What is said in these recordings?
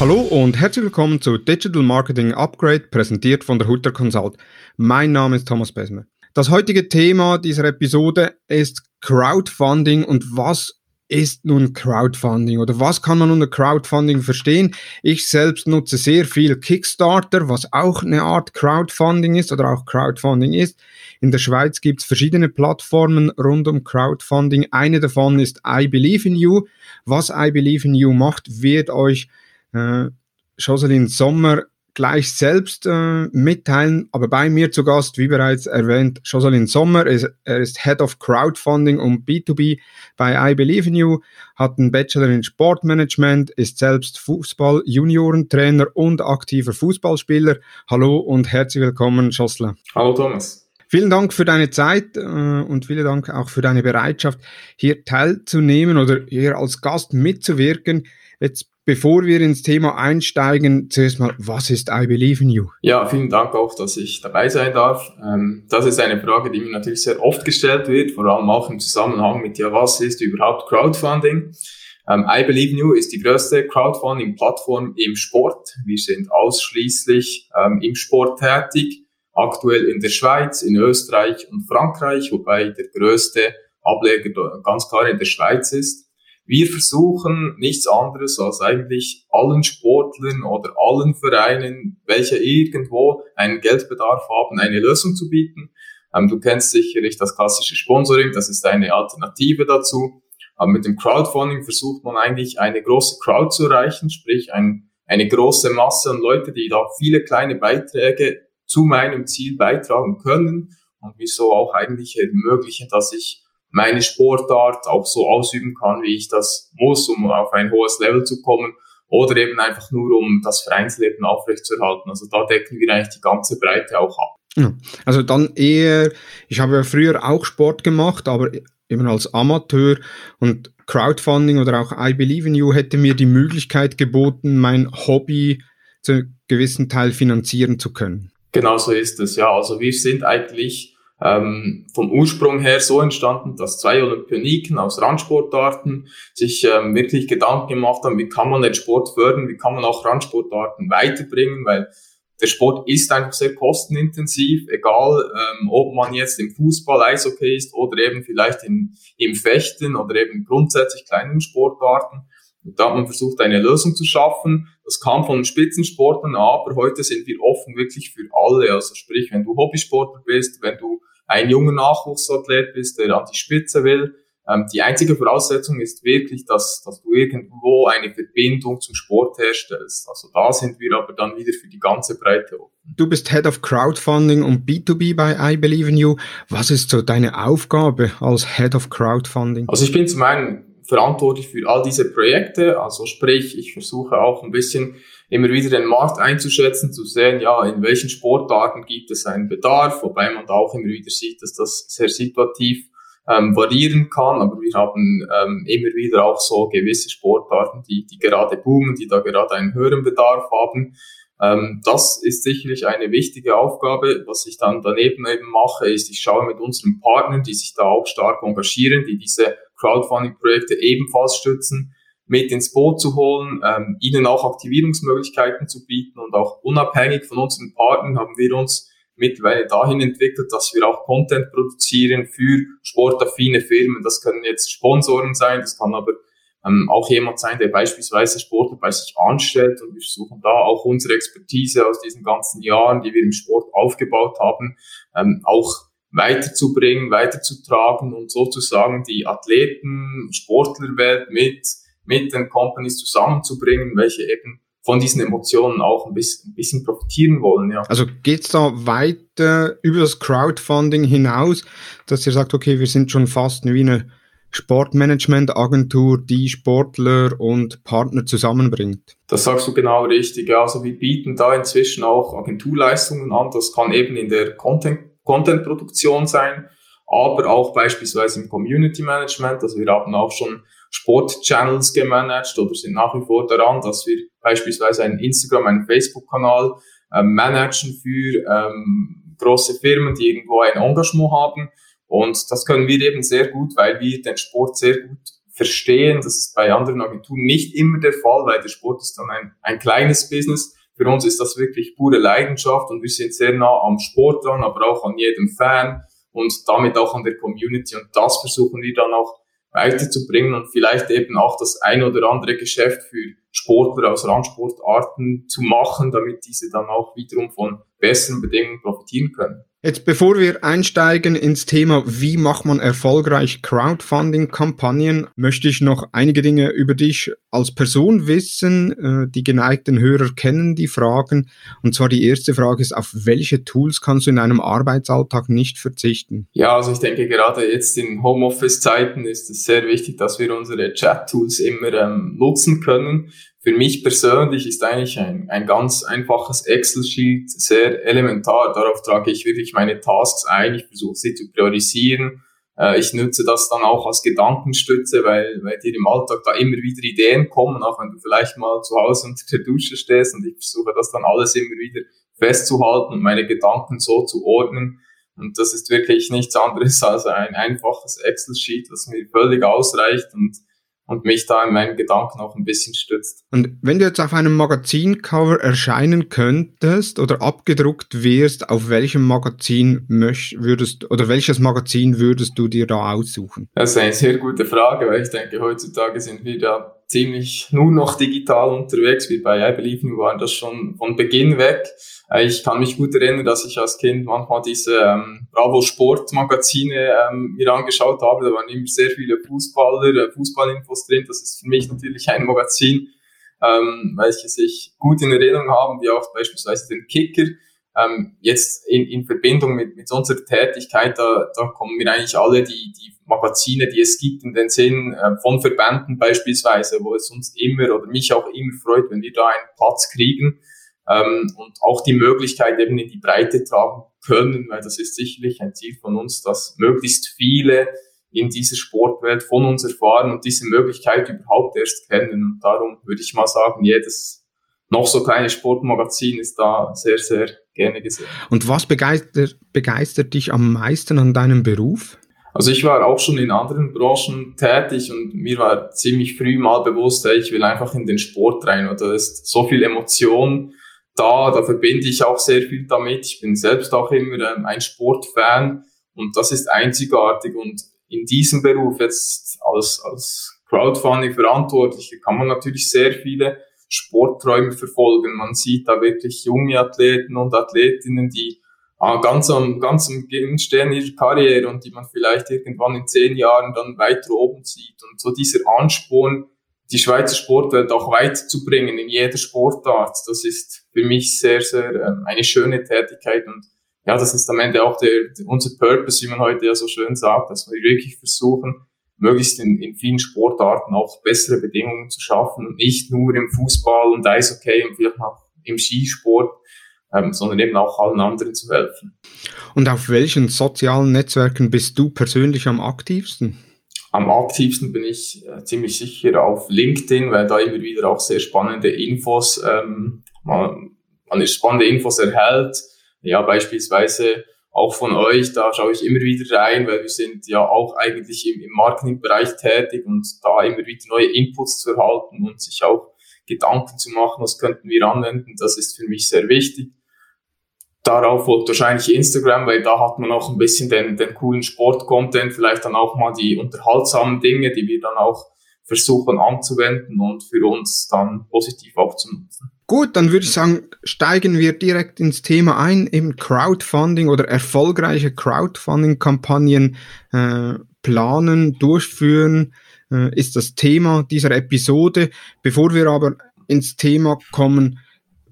Hallo und herzlich willkommen zu Digital Marketing Upgrade, präsentiert von der Hutter Consult. Mein Name ist Thomas Besmer. Das heutige Thema dieser Episode ist Crowdfunding und was ist nun Crowdfunding oder was kann man unter Crowdfunding verstehen? Ich selbst nutze sehr viel Kickstarter, was auch eine Art Crowdfunding ist oder auch Crowdfunding ist. In der Schweiz gibt es verschiedene Plattformen rund um Crowdfunding. Eine davon ist I Believe in You. Was I Believe in You macht, wird euch äh, Jocelyn Sommer gleich selbst äh, mitteilen. Aber bei mir zu Gast, wie bereits erwähnt, Jocelyn Sommer. Ist, er ist Head of Crowdfunding und B2B bei I Believe in You, hat einen Bachelor in Sportmanagement, ist selbst Fußball-Juniorentrainer und aktiver Fußballspieler. Hallo und herzlich willkommen, Jocelyn. Hallo Thomas. Vielen Dank für deine Zeit äh, und vielen Dank auch für deine Bereitschaft, hier teilzunehmen oder hier als Gast mitzuwirken. Jetzt Bevor wir ins Thema einsteigen, zuerst mal, was ist I Believe in You? Ja, vielen Dank auch, dass ich dabei sein darf. Ähm, das ist eine Frage, die mir natürlich sehr oft gestellt wird, vor allem auch im Zusammenhang mit, ja, was ist überhaupt Crowdfunding? Ähm, I Believe in You ist die größte Crowdfunding-Plattform im Sport. Wir sind ausschließlich ähm, im Sport tätig, aktuell in der Schweiz, in Österreich und Frankreich, wobei der größte Ableger ganz klar in der Schweiz ist. Wir versuchen nichts anderes als eigentlich allen Sportlern oder allen Vereinen, welche irgendwo einen Geldbedarf haben, eine Lösung zu bieten. Ähm, du kennst sicherlich das klassische Sponsoring, das ist eine Alternative dazu. Aber mit dem Crowdfunding versucht man eigentlich eine große Crowd zu erreichen, sprich ein, eine große Masse an Leute, die da viele kleine Beiträge zu meinem Ziel beitragen können und wieso auch eigentlich ermöglichen, dass ich meine Sportart auch so ausüben kann, wie ich das muss, um auf ein hohes Level zu kommen oder eben einfach nur, um das Vereinsleben aufrechtzuerhalten. Also da decken wir eigentlich die ganze Breite auch ab. Ja, also dann eher, ich habe ja früher auch Sport gemacht, aber eben als Amateur und Crowdfunding oder auch I Believe in You hätte mir die Möglichkeit geboten, mein Hobby zu einem gewissen Teil finanzieren zu können. Genau so ist es, ja. Also wir sind eigentlich ähm, vom Ursprung her so entstanden, dass zwei Olympioniken aus Randsportarten sich ähm, wirklich Gedanken gemacht haben, wie kann man den Sport fördern, wie kann man auch Randsportarten weiterbringen, weil der Sport ist einfach sehr kostenintensiv, egal ähm, ob man jetzt im Fußball, Eishockey ist oder eben vielleicht in, im Fechten oder eben grundsätzlich kleinen Sportarten. Und da hat man versucht, eine Lösung zu schaffen. Das kam von Spitzensportlern, aber heute sind wir offen wirklich für alle. Also sprich, wenn du Hobbysportler bist, wenn du ein junger Nachwuchsathlet bist, der an die Spitze will. Ähm, die einzige Voraussetzung ist wirklich, dass, dass du irgendwo eine Verbindung zum Sport herstellst. Also da sind wir aber dann wieder für die ganze Breite offen. Du bist Head of Crowdfunding und B2B bei I Believe in You. Was ist so deine Aufgabe als Head of Crowdfunding? Also ich bin zum einen verantwortlich für all diese Projekte. Also sprich, ich versuche auch ein bisschen immer wieder den Markt einzuschätzen, zu sehen, ja, in welchen Sportarten gibt es einen Bedarf, wobei man da auch immer wieder sieht, dass das sehr situativ ähm, variieren kann, aber wir haben ähm, immer wieder auch so gewisse Sportarten, die, die gerade boomen, die da gerade einen höheren Bedarf haben. Ähm, das ist sicherlich eine wichtige Aufgabe. Was ich dann daneben eben mache, ist, ich schaue mit unseren Partnern, die sich da auch stark engagieren, die diese Crowdfunding-Projekte ebenfalls stützen, mit ins Boot zu holen, ähm, ihnen auch Aktivierungsmöglichkeiten zu bieten und auch unabhängig von unseren Partnern haben wir uns mittlerweile dahin entwickelt, dass wir auch Content produzieren für sportaffine Firmen. Das können jetzt Sponsoren sein, das kann aber ähm, auch jemand sein, der beispielsweise Sportler bei sich anstellt und wir versuchen da auch unsere Expertise aus diesen ganzen Jahren, die wir im Sport aufgebaut haben, ähm, auch weiterzubringen, weiterzutragen und sozusagen die Athleten, Sportlerwelt mit mit den Companies zusammenzubringen, welche eben von diesen Emotionen auch ein bisschen, ein bisschen profitieren wollen. Ja. Also geht's da weiter über das Crowdfunding hinaus, dass ihr sagt, okay, wir sind schon fast wie eine Sportmanagement-Agentur, die Sportler und Partner zusammenbringt. Das sagst du genau richtig. Also wir bieten da inzwischen auch Agenturleistungen an. Das kann eben in der Content-Produktion sein, aber auch beispielsweise im Community Management. Also wir haben auch schon Sportchannels gemanagt oder sind nach wie vor daran, dass wir beispielsweise einen Instagram, einen Facebook-Kanal ähm, managen für ähm, große Firmen, die irgendwo ein Engagement haben. Und das können wir eben sehr gut, weil wir den Sport sehr gut verstehen. Das ist bei anderen Agenturen nicht immer der Fall, weil der Sport ist dann ein, ein kleines Business. Für uns ist das wirklich pure Leidenschaft und wir sind sehr nah am Sport dran, aber auch an jedem Fan und damit auch an der Community. Und das versuchen wir dann auch weiterzubringen und vielleicht eben auch das ein oder andere Geschäft für Sportler aus Randsportarten zu machen, damit diese dann auch wiederum von besseren Bedingungen profitieren können. Jetzt bevor wir einsteigen ins Thema, wie macht man erfolgreich Crowdfunding-Kampagnen, möchte ich noch einige Dinge über dich als Person wissen. Äh, die geneigten Hörer kennen die Fragen. Und zwar die erste Frage ist, auf welche Tools kannst du in einem Arbeitsalltag nicht verzichten? Ja, also ich denke gerade jetzt in Homeoffice-Zeiten ist es sehr wichtig, dass wir unsere Chat-Tools immer ähm, nutzen können für mich persönlich ist eigentlich ein, ein ganz einfaches Excel-Sheet sehr elementar. Darauf trage ich wirklich meine Tasks ein. Ich versuche sie zu priorisieren. Äh, ich nutze das dann auch als Gedankenstütze, weil, weil dir im Alltag da immer wieder Ideen kommen, auch wenn du vielleicht mal zu Hause unter der Dusche stehst und ich versuche das dann alles immer wieder festzuhalten und meine Gedanken so zu ordnen. Und das ist wirklich nichts anderes als ein einfaches Excel-Sheet, das mir völlig ausreicht und und mich da in meinen Gedanken auch ein bisschen stützt. Und wenn du jetzt auf einem Magazincover erscheinen könntest oder abgedruckt wirst, auf welchem Magazin möcht, würdest oder welches Magazin würdest du dir da aussuchen? Das ist eine sehr gute Frage, weil ich denke, heutzutage sind wir da ziemlich nur noch digital unterwegs, wie bei I Believe You waren das schon von Beginn weg. Äh, ich kann mich gut erinnern, dass ich als Kind manchmal diese ähm, Bravo Sport Magazine ähm, mir angeschaut habe. Da waren immer sehr viele Fußballer, äh, Fußballinfos drin. Das ist für mich natürlich ein Magazin, ähm, welches ich gut in Erinnerung habe, wie auch beispielsweise den Kicker. Ähm, jetzt in, in Verbindung mit, mit unserer Tätigkeit, da, da kommen mir eigentlich alle die, die Magazine, die es gibt, in den Sinn äh, von Verbänden beispielsweise, wo es uns immer oder mich auch immer freut, wenn wir da einen Platz kriegen ähm, und auch die Möglichkeit eben in die Breite tragen können, weil das ist sicherlich ein Ziel von uns, dass möglichst viele in dieser Sportwelt von uns erfahren und diese Möglichkeit überhaupt erst kennen. Und darum würde ich mal sagen, jedes noch so kleine Sportmagazin ist da sehr, sehr gerne gesehen. Und was begeistert, begeistert dich am meisten an deinem Beruf? Also ich war auch schon in anderen Branchen tätig und mir war ziemlich früh mal bewusst, ich will einfach in den Sport rein oder es ist so viel Emotion da, da verbinde ich auch sehr viel damit. Ich bin selbst auch immer ähm, ein Sportfan und das ist einzigartig und in diesem Beruf jetzt als, als Crowdfunding Verantwortliche kann man natürlich sehr viele Sportträume verfolgen. Man sieht da wirklich junge Athleten und Athletinnen, die äh, ganz am, ganz am Beginn stehen ihrer Karriere und die man vielleicht irgendwann in zehn Jahren dann weiter oben sieht. Und so dieser Ansporn, die Schweizer Sportwelt auch weit zu bringen in jeder Sportart, das ist für mich sehr, sehr ähm, eine schöne Tätigkeit und ja, das ist am Ende auch der, unser Purpose, wie man heute ja so schön sagt, dass wir wirklich versuchen, möglichst in, in vielen Sportarten auch bessere Bedingungen zu schaffen und nicht nur im Fußball und Eishockey und vielleicht auch im Skisport, ähm, sondern eben auch allen anderen zu helfen. Und auf welchen sozialen Netzwerken bist du persönlich am aktivsten? Am aktivsten bin ich äh, ziemlich sicher auf LinkedIn, weil da immer wieder auch sehr spannende Infos, ähm, man, man spannende Infos erhält. Ja, beispielsweise auch von euch, da schaue ich immer wieder rein, weil wir sind ja auch eigentlich im, im Marketingbereich tätig und da immer wieder neue Inputs zu erhalten und sich auch Gedanken zu machen, was könnten wir anwenden, das ist für mich sehr wichtig. Darauf folgt wahrscheinlich Instagram, weil da hat man auch ein bisschen den, den coolen Sport-Content, vielleicht dann auch mal die unterhaltsamen Dinge, die wir dann auch versuchen anzuwenden und für uns dann positiv auch. Gut, dann würde ich sagen, steigen wir direkt ins Thema ein, eben Crowdfunding oder erfolgreiche Crowdfunding-Kampagnen äh, planen, durchführen, äh, ist das Thema dieser Episode. Bevor wir aber ins Thema kommen,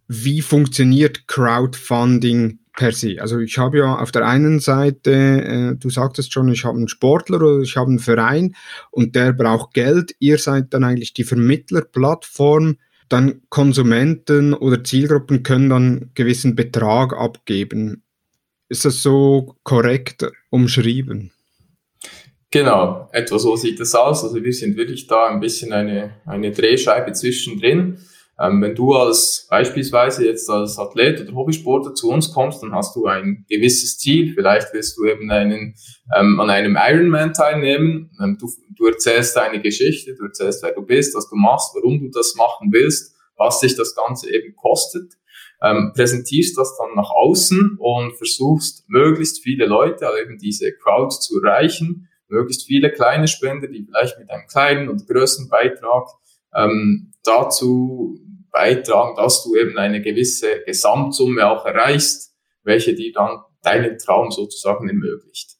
wie funktioniert Crowdfunding per se? Also ich habe ja auf der einen Seite, äh, du sagtest schon, ich habe einen Sportler oder ich habe einen Verein und der braucht Geld. Ihr seid dann eigentlich die Vermittlerplattform. Dann Konsumenten oder Zielgruppen können dann gewissen Betrag abgeben. Ist das so korrekt umschrieben? Genau, etwa so sieht es aus. Also wir sind wirklich da ein bisschen eine, eine Drehscheibe zwischendrin. Ähm, wenn du als beispielsweise jetzt als Athlet oder Hobbysportler zu uns kommst, dann hast du ein gewisses Ziel. Vielleicht willst du eben einen, ähm, an einem Ironman teilnehmen. Ähm, du, du erzählst deine Geschichte, du erzählst, wer du bist, was du machst, warum du das machen willst, was sich das Ganze eben kostet. Ähm, präsentierst das dann nach außen und versuchst möglichst viele Leute, also eben diese Crowd zu erreichen, möglichst viele kleine Spender, die vielleicht mit einem kleinen und größeren Beitrag ähm, dazu beitragen, dass du eben eine gewisse Gesamtsumme auch erreichst, welche dir dann deinen Traum sozusagen ermöglicht.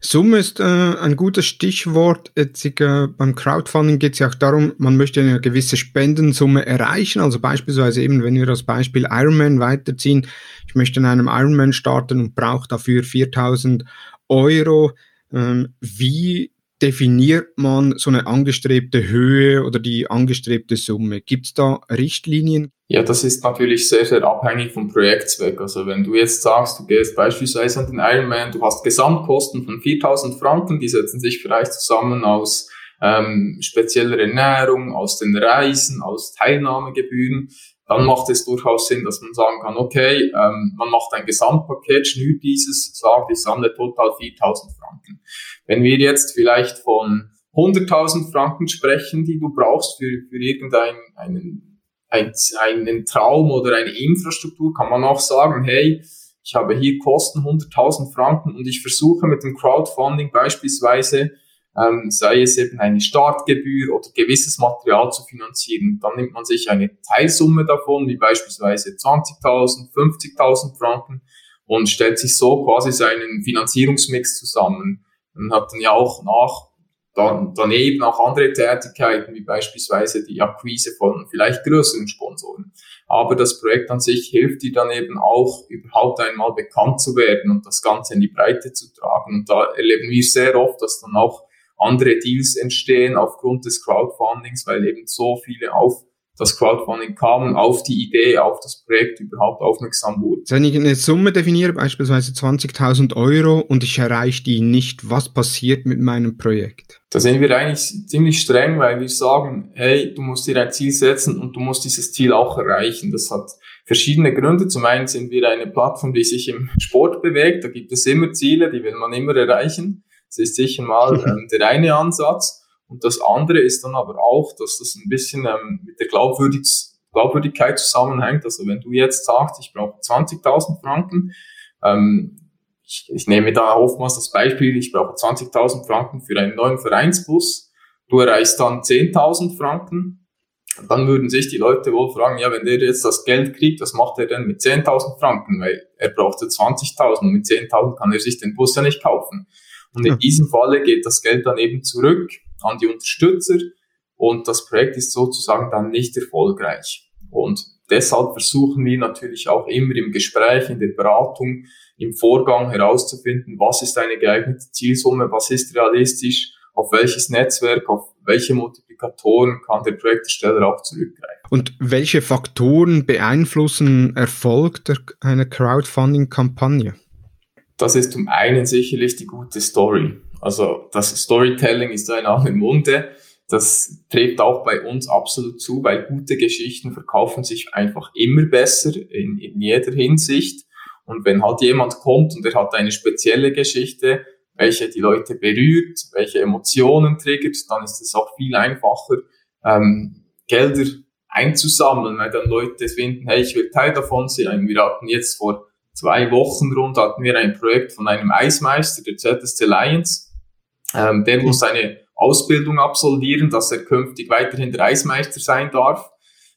Summe ist äh, ein gutes Stichwort. Jetzt, äh, beim Crowdfunding geht es ja auch darum, man möchte eine gewisse Spendensumme erreichen. Also beispielsweise eben, wenn wir das Beispiel Ironman weiterziehen, ich möchte in einem Ironman starten und brauche dafür 4000 Euro. Ähm, wie definiert man so eine angestrebte Höhe oder die angestrebte Summe? Gibt es da Richtlinien? Ja, das ist natürlich sehr, sehr abhängig vom Projektzweck. Also wenn du jetzt sagst, du gehst beispielsweise an den Ironman, du hast Gesamtkosten von 4000 Franken, die setzen sich vielleicht zusammen aus ähm, spezieller Ernährung, aus den Reisen, aus Teilnahmegebühren, dann macht es durchaus Sinn, dass man sagen kann, okay, ähm, man macht ein Gesamtpaket, schnürt dieses, sagt, ich sammle total 4000 Franken. Wenn wir jetzt vielleicht von 100.000 Franken sprechen, die du brauchst für, für irgendeinen einen, ein, einen Traum oder eine Infrastruktur, kann man auch sagen, hey, ich habe hier Kosten 100.000 Franken und ich versuche mit dem Crowdfunding beispielsweise ähm, sei es eben eine Startgebühr oder gewisses Material zu finanzieren. Dann nimmt man sich eine Teilsumme davon, wie beispielsweise 20.000, 50.000 Franken und stellt sich so quasi seinen Finanzierungsmix zusammen. Man hat dann ja auch nach, dann, daneben auch andere Tätigkeiten, wie beispielsweise die Akquise von vielleicht größeren Sponsoren. Aber das Projekt an sich hilft dir dann eben auch, überhaupt einmal bekannt zu werden und das Ganze in die Breite zu tragen. Und da erleben wir sehr oft, dass dann auch andere Deals entstehen aufgrund des Crowdfundings, weil eben so viele auf das Crowdfunding kamen, auf die Idee, auf das Projekt überhaupt aufmerksam wurden. Wenn ich eine Summe definiere, beispielsweise 20.000 Euro, und ich erreiche die nicht, was passiert mit meinem Projekt? Da sind wir eigentlich ziemlich streng, weil wir sagen, hey, du musst dir ein Ziel setzen und du musst dieses Ziel auch erreichen. Das hat verschiedene Gründe. Zum einen sind wir eine Plattform, die sich im Sport bewegt. Da gibt es immer Ziele, die will man immer erreichen. Das ist sicher mal ähm, der eine Ansatz. Und das andere ist dann aber auch, dass das ein bisschen ähm, mit der Glaubwürdig Glaubwürdigkeit zusammenhängt. Also wenn du jetzt sagst, ich brauche 20.000 Franken, ähm, ich, ich nehme da oftmals das Beispiel, ich brauche 20.000 Franken für einen neuen Vereinsbus, du erreichst dann 10.000 Franken, dann würden sich die Leute wohl fragen, ja, wenn der jetzt das Geld kriegt, was macht er denn mit 10.000 Franken? Weil er brauchte 20.000 und mit 10.000 kann er sich den Bus ja nicht kaufen. Und in diesem Falle geht das Geld dann eben zurück an die Unterstützer und das Projekt ist sozusagen dann nicht erfolgreich. Und deshalb versuchen wir natürlich auch immer im Gespräch, in der Beratung, im Vorgang herauszufinden, was ist eine geeignete Zielsumme, was ist realistisch, auf welches Netzwerk, auf welche Multiplikatoren kann der Projektersteller auch zurückgreifen. Und welche Faktoren beeinflussen Erfolg der, einer Crowdfunding-Kampagne? Das ist zum einen sicherlich die gute Story. Also das Storytelling ist ein aller Munde. Das trägt auch bei uns absolut zu, weil gute Geschichten verkaufen sich einfach immer besser in, in jeder Hinsicht. Und wenn halt jemand kommt und er hat eine spezielle Geschichte, welche die Leute berührt, welche Emotionen triggert, dann ist es auch viel einfacher, ähm, Gelder einzusammeln, weil dann Leute finden, hey, ich will Teil davon sein. Wir hatten jetzt vor zwei Wochen rund hatten wir ein Projekt von einem Eismeister, der ZSC Lions. Ähm, der muss eine Ausbildung absolvieren, dass er künftig weiterhin der Eismeister sein darf.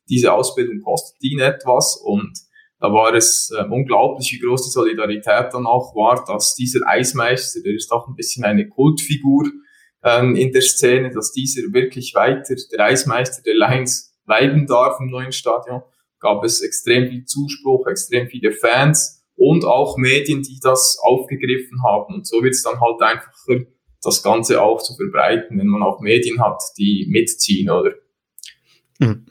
Diese Ausbildung kostet ihn etwas und da war es äh, unglaublich, wie groß die Solidarität dann auch war, dass dieser Eismeister, der ist auch ein bisschen eine Kultfigur ähm, in der Szene, dass dieser wirklich weiter der Eismeister der Lions bleiben darf im neuen Stadion. Gab es extrem viel Zuspruch, extrem viele Fans und auch Medien, die das aufgegriffen haben. Und so wird es dann halt einfacher, das Ganze auch zu verbreiten, wenn man auch Medien hat, die mitziehen, oder? Mhm.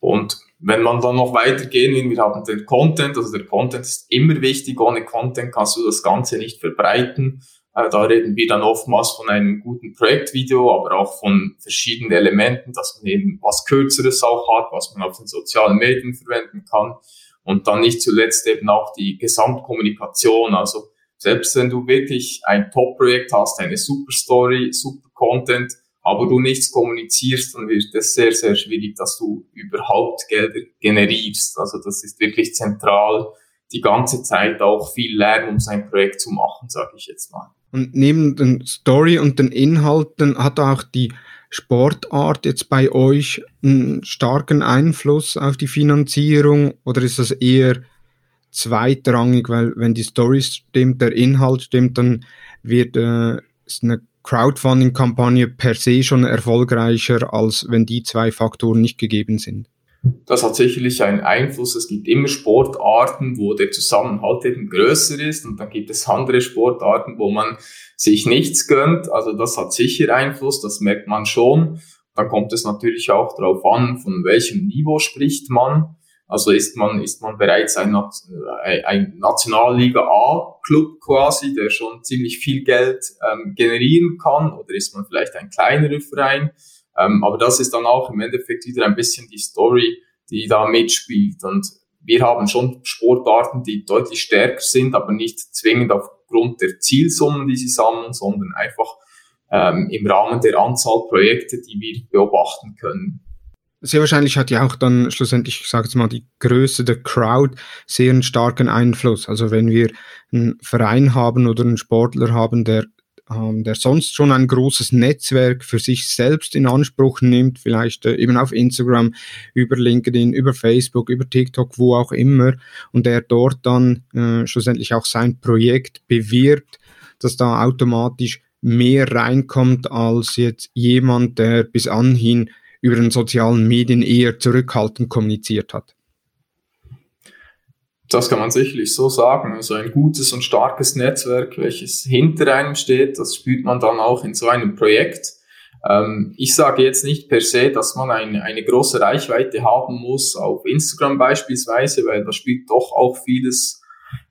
Und wenn man dann noch weitergehen will, wir haben den Content, also der Content ist immer wichtig, ohne Content kannst du das Ganze nicht verbreiten. Äh, da reden wir dann oftmals von einem guten Projektvideo, aber auch von verschiedenen Elementen, dass man eben was Kürzeres auch hat, was man auf den sozialen Medien verwenden kann. Und dann nicht zuletzt eben auch die Gesamtkommunikation. Also selbst wenn du wirklich ein Top-Projekt hast, eine super Story, super Content, aber du nichts kommunizierst, dann wird es sehr, sehr schwierig, dass du überhaupt Gelder generierst. Also das ist wirklich zentral, die ganze Zeit auch viel lernen, um sein Projekt zu machen, sage ich jetzt mal. Und neben den Story und den Inhalten hat auch die Sportart jetzt bei euch einen starken Einfluss auf die Finanzierung oder ist das eher zweitrangig, weil wenn die Story stimmt, der Inhalt stimmt, dann wird äh, eine Crowdfunding-Kampagne per se schon erfolgreicher, als wenn die zwei Faktoren nicht gegeben sind. Das hat sicherlich einen Einfluss. Es gibt immer Sportarten, wo der Zusammenhalt eben größer ist und dann gibt es andere Sportarten, wo man sich nichts gönnt. Also das hat sicher Einfluss, das merkt man schon. Da kommt es natürlich auch darauf an, von welchem Niveau spricht man. Also ist man, ist man bereits ein, ein Nationalliga A-Club quasi, der schon ziemlich viel Geld ähm, generieren kann, oder ist man vielleicht ein kleinerer Verein? Ähm, aber das ist dann auch im Endeffekt wieder ein bisschen die Story, die da mitspielt. Und wir haben schon Sportarten, die deutlich stärker sind, aber nicht zwingend aufgrund der Zielsummen, die sie sammeln, sondern einfach ähm, im Rahmen der Anzahl Projekte, die wir beobachten können sehr wahrscheinlich hat ja auch dann schlussendlich, ich sage jetzt mal, die Größe der Crowd sehr einen starken Einfluss. Also wenn wir einen Verein haben oder einen Sportler haben, der, der sonst schon ein großes Netzwerk für sich selbst in Anspruch nimmt, vielleicht äh, eben auf Instagram, über LinkedIn, über Facebook, über TikTok, wo auch immer, und der dort dann äh, schlussendlich auch sein Projekt bewirbt, dass da automatisch mehr reinkommt als jetzt jemand, der bis anhin über den sozialen Medien eher zurückhaltend kommuniziert hat. Das kann man sicherlich so sagen. Also ein gutes und starkes Netzwerk, welches hinter einem steht, das spürt man dann auch in so einem Projekt. Ähm, ich sage jetzt nicht per se, dass man eine, eine große Reichweite haben muss auf Instagram beispielsweise, weil da spielt doch auch vieles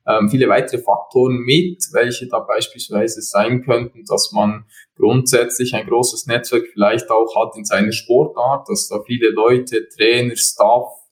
ähm, viele weitere Faktoren mit, welche da beispielsweise sein könnten, dass man grundsätzlich ein großes Netzwerk vielleicht auch hat in seiner Sportart, dass da viele Leute, Trainer, Staff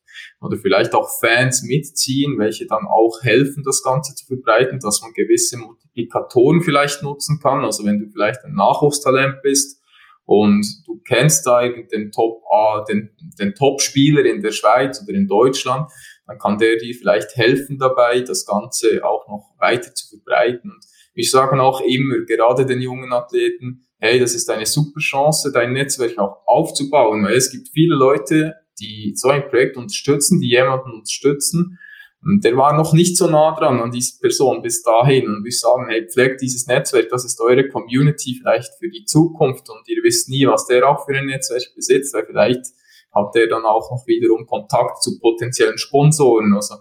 oder vielleicht auch Fans mitziehen, welche dann auch helfen, das Ganze zu verbreiten, dass man gewisse Multiplikatoren vielleicht nutzen kann. Also wenn du vielleicht ein Nachwuchstalent bist, und du kennst da den Top, äh, den, den Top-Spieler in der Schweiz oder in Deutschland, dann kann der dir vielleicht helfen dabei, das Ganze auch noch weiter zu verbreiten. Und ich sage auch immer, gerade den jungen Athleten, hey, das ist eine super Chance, dein Netzwerk auch aufzubauen, weil es gibt viele Leute, die so ein Projekt unterstützen, die jemanden unterstützen, und der war noch nicht so nah dran an diese Person bis dahin. Und wir sagen, hey, pflegt dieses Netzwerk, das ist eure Community vielleicht für die Zukunft. Und ihr wisst nie, was der auch für ein Netzwerk besitzt, weil vielleicht hat der dann auch noch wiederum Kontakt zu potenziellen Sponsoren. Also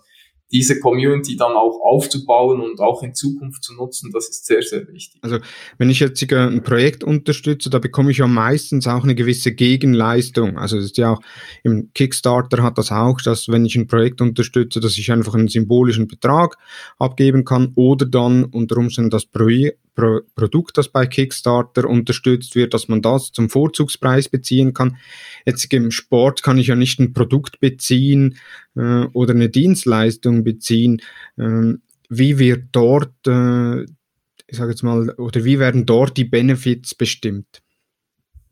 diese Community dann auch aufzubauen und auch in Zukunft zu nutzen, das ist sehr, sehr wichtig. Also wenn ich jetzt ein Projekt unterstütze, da bekomme ich ja meistens auch eine gewisse Gegenleistung. Also das ist ja auch im Kickstarter hat das auch, dass wenn ich ein Projekt unterstütze, dass ich einfach einen symbolischen Betrag abgeben kann oder dann unter Umständen das Projekt Pro Produkt, das bei Kickstarter unterstützt wird, dass man das zum Vorzugspreis beziehen kann. Jetzt im Sport kann ich ja nicht ein Produkt beziehen äh, oder eine Dienstleistung beziehen. Ähm, wie wird dort, äh, ich sage jetzt mal, oder wie werden dort die Benefits bestimmt?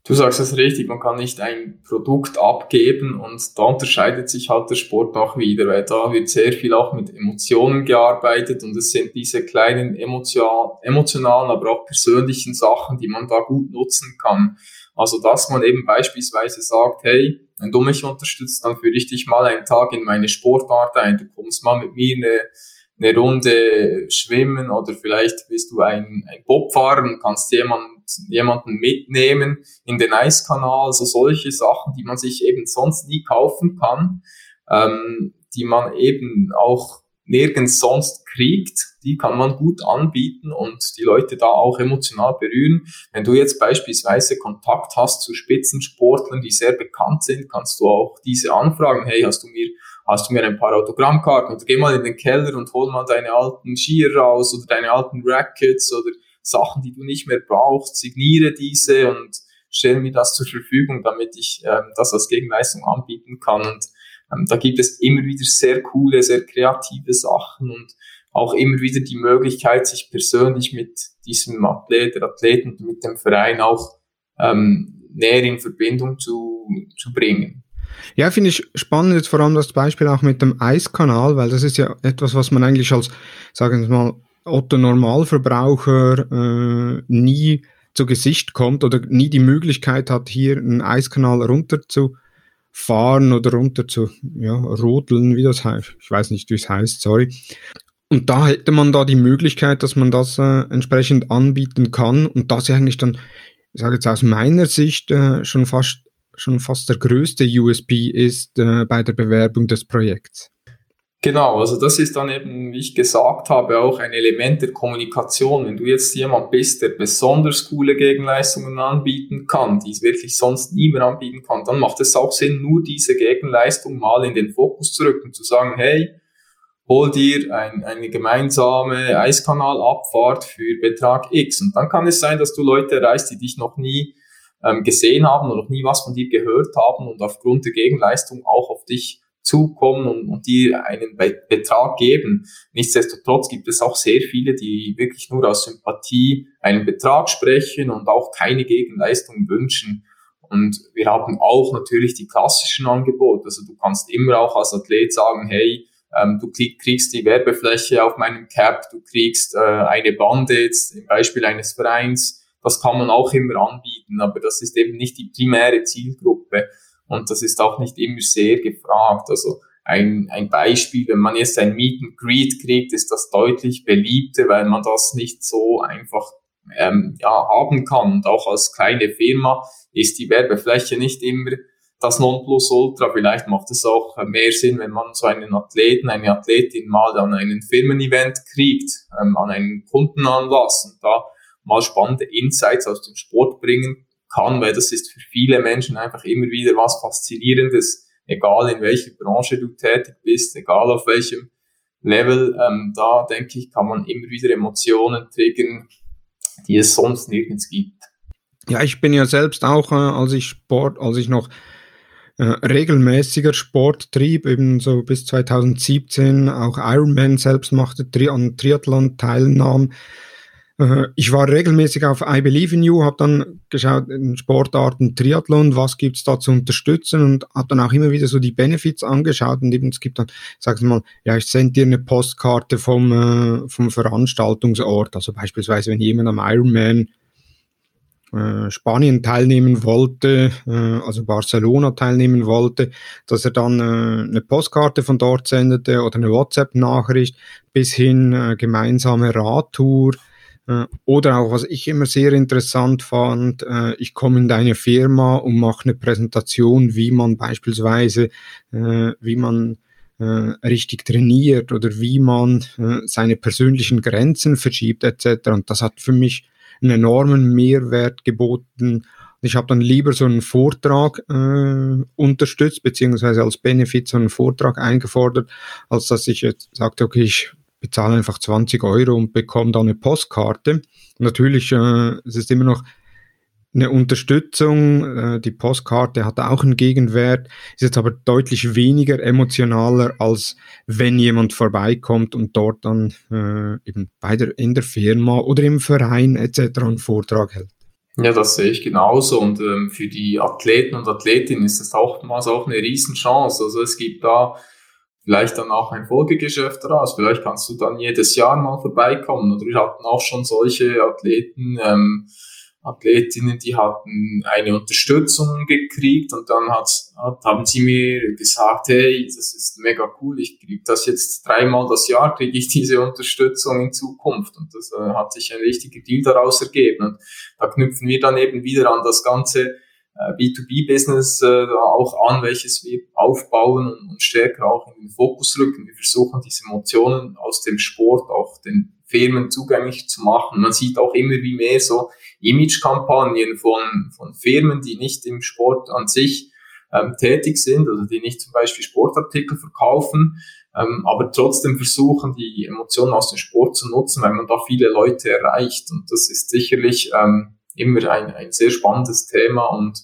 Du sagst es richtig, man kann nicht ein Produkt abgeben und da unterscheidet sich halt der Sport auch wieder, weil da wird sehr viel auch mit Emotionen gearbeitet und es sind diese kleinen emotionalen, aber auch persönlichen Sachen, die man da gut nutzen kann. Also dass man eben beispielsweise sagt, hey, wenn du mich unterstützt, dann führe ich dich mal einen Tag in meine Sportart ein, du kommst mal mit mir eine eine Runde schwimmen oder vielleicht bist du ein, ein Bobfahrer und kannst jemand, jemanden mitnehmen in den Eiskanal, also solche Sachen, die man sich eben sonst nie kaufen kann, ähm, die man eben auch nirgends sonst kriegt, die kann man gut anbieten und die Leute da auch emotional berühren. Wenn du jetzt beispielsweise Kontakt hast zu Spitzensportlern, die sehr bekannt sind, kannst du auch diese anfragen, hey, hast du mir hast du mir ein paar Autogrammkarten oder geh mal in den Keller und hol mal deine alten Skier raus oder deine alten Rackets oder Sachen, die du nicht mehr brauchst, signiere diese und stelle mir das zur Verfügung, damit ich ähm, das als Gegenleistung anbieten kann. Und ähm, da gibt es immer wieder sehr coole, sehr kreative Sachen und auch immer wieder die Möglichkeit, sich persönlich mit diesem Athlet, der Athleten, mit dem Verein auch ähm, näher in Verbindung zu, zu bringen. Ja, finde ich spannend jetzt vor allem das Beispiel auch mit dem Eiskanal, weil das ist ja etwas, was man eigentlich als, sagen wir mal, Otto Normalverbraucher äh, nie zu Gesicht kommt oder nie die Möglichkeit hat, hier einen Eiskanal runterzufahren oder runter zu ja, rodeln, wie das heißt. Ich weiß nicht, wie es heißt, sorry. Und da hätte man da die Möglichkeit, dass man das äh, entsprechend anbieten kann und das eigentlich dann, ich sage jetzt aus meiner Sicht, äh, schon fast schon fast der größte USB ist äh, bei der Bewerbung des Projekts. Genau, also das ist dann eben, wie ich gesagt habe, auch ein Element der Kommunikation. Wenn du jetzt jemand bist, der besonders coole Gegenleistungen anbieten kann, die es wirklich sonst niemand anbieten kann, dann macht es auch Sinn, nur diese Gegenleistung mal in den Fokus zu rücken, zu sagen, hey, hol dir ein, eine gemeinsame Eiskanalabfahrt für Betrag X. Und dann kann es sein, dass du Leute erreichst, die dich noch nie ähm, gesehen haben oder noch nie was von dir gehört haben und aufgrund der Gegenleistung auch auf dich zukommen und, und dir einen Be Betrag geben. Nichtsdestotrotz gibt es auch sehr viele, die wirklich nur aus Sympathie einen Betrag sprechen und auch keine Gegenleistung wünschen. Und wir haben auch natürlich die klassischen Angebote. Also du kannst immer auch als Athlet sagen, hey, ähm, du krieg, kriegst die Werbefläche auf meinem Cap, du kriegst äh, eine Bande jetzt im Beispiel eines Vereins. Das kann man auch immer anbieten, aber das ist eben nicht die primäre Zielgruppe. Und das ist auch nicht immer sehr gefragt. Also ein, ein Beispiel, wenn man jetzt ein Meet and Greet kriegt, ist das deutlich beliebter, weil man das nicht so einfach ähm, ja, haben kann. Und auch als kleine Firma ist die Werbefläche nicht immer das Nonplusultra. Vielleicht macht es auch mehr Sinn, wenn man so einen Athleten, eine Athletin mal an einen Firmen-Event kriegt, ähm, an einen Kundenanlass und da mal spannende Insights aus dem Sport bringen kann, weil das ist für viele Menschen einfach immer wieder was Faszinierendes, egal in welcher Branche du tätig bist, egal auf welchem Level. Ähm, da denke ich, kann man immer wieder Emotionen triggern, die es sonst nirgends gibt. Ja, ich bin ja selbst auch, äh, als ich Sport, als ich noch äh, regelmäßiger Sport trieb, eben so bis 2017 auch Ironman selbst machte, an Triathlon teilnahm, ich war regelmäßig auf I Believe in You, habe dann geschaut in Sportarten Triathlon, was gibt's da zu unterstützen und habe dann auch immer wieder so die Benefits angeschaut und eben es gibt dann, sag's mal, ja, ich sende dir eine Postkarte vom, äh, vom Veranstaltungsort, also beispielsweise wenn jemand am Ironman äh, Spanien teilnehmen wollte, äh, also Barcelona teilnehmen wollte, dass er dann äh, eine Postkarte von dort sendete oder eine WhatsApp-Nachricht bis hin äh, gemeinsame Radtour, äh, oder auch, was ich immer sehr interessant fand, äh, ich komme in deine Firma und mache eine Präsentation, wie man beispielsweise, äh, wie man richtig trainiert oder wie man seine persönlichen Grenzen verschiebt etc. Und das hat für mich einen enormen Mehrwert geboten. Ich habe dann lieber so einen Vortrag äh, unterstützt, beziehungsweise als Benefit so einen Vortrag eingefordert, als dass ich jetzt sagte, okay, ich bezahle einfach 20 Euro und bekomme dann eine Postkarte. Natürlich, äh, es ist immer noch eine Unterstützung. Äh, die Postkarte hat auch einen Gegenwert, ist jetzt aber deutlich weniger emotionaler, als wenn jemand vorbeikommt und dort dann äh, eben bei der, in der Firma oder im Verein etc. einen Vortrag hält. Ja, das sehe ich genauso. Und ähm, für die Athleten und Athletinnen ist das oftmals auch eine Riesenchance. Also es gibt da vielleicht dann auch ein Folgegeschäft daraus. Vielleicht kannst du dann jedes Jahr mal vorbeikommen. Oder wir hatten auch schon solche Athleten, ähm, Athletinnen, die hatten eine Unterstützung gekriegt und dann hat, hat, haben sie mir gesagt, hey, das ist mega cool, ich kriege das jetzt dreimal das Jahr, kriege ich diese Unterstützung in Zukunft. Und das äh, hat sich ein richtiger Deal daraus ergeben. Und da knüpfen wir dann eben wieder an das ganze B2B-Business äh, auch an, welches wir aufbauen und, und stärker auch in den Fokus rücken. Wir versuchen diese Emotionen aus dem Sport auch den Firmen zugänglich zu machen. Man sieht auch immer wie mehr so Image-Kampagnen von, von Firmen, die nicht im Sport an sich ähm, tätig sind, also die nicht zum Beispiel Sportartikel verkaufen, ähm, aber trotzdem versuchen, die Emotionen aus dem Sport zu nutzen, weil man da viele Leute erreicht. Und das ist sicherlich ähm, immer ein, ein sehr spannendes Thema und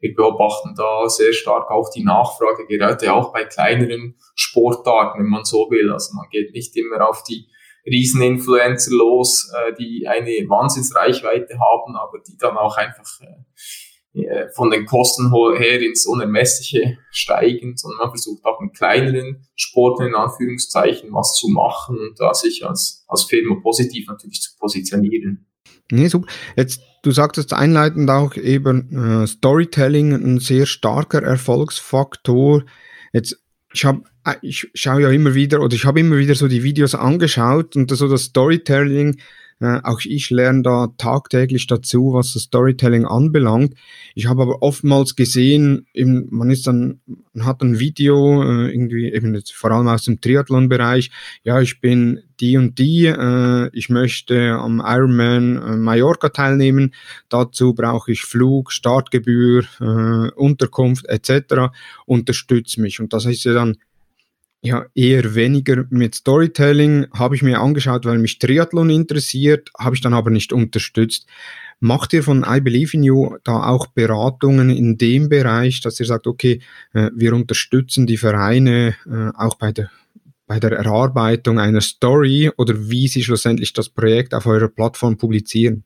wir beobachten da sehr stark auch die Nachfrage, gerade auch bei kleineren Sportarten, wenn man so will. Also man geht nicht immer auf die Rieseninfluencer los, äh, die eine Wahnsinnsreichweite haben, aber die dann auch einfach äh, äh, von den Kosten her ins Unermessliche steigen, sondern man versucht auch mit kleineren Sporten in Anführungszeichen was zu machen und da sich als, als Firma positiv natürlich zu positionieren. Nee, super. Jetzt, du sagtest einleitend auch eben äh, Storytelling ein sehr starker Erfolgsfaktor. Jetzt, ich habe äh, ich schaue ja immer wieder oder ich habe immer wieder so die Videos angeschaut und so das Storytelling äh, auch ich lerne da tagtäglich dazu, was das Storytelling anbelangt. Ich habe aber oftmals gesehen, eben, man ist dann, man hat ein Video, äh, irgendwie eben jetzt vor allem aus dem Triathlon-Bereich, ja, ich bin die und die, äh, ich möchte am Ironman äh, Mallorca teilnehmen, dazu brauche ich Flug, Startgebühr, äh, Unterkunft etc. Unterstützt mich. Und das ist ja dann ja, eher weniger mit Storytelling, habe ich mir angeschaut, weil mich Triathlon interessiert, habe ich dann aber nicht unterstützt. Macht ihr von I Believe in You da auch Beratungen in dem Bereich, dass ihr sagt, okay, äh, wir unterstützen die Vereine äh, auch bei der, bei der Erarbeitung einer Story oder wie sie schlussendlich das Projekt auf eurer Plattform publizieren?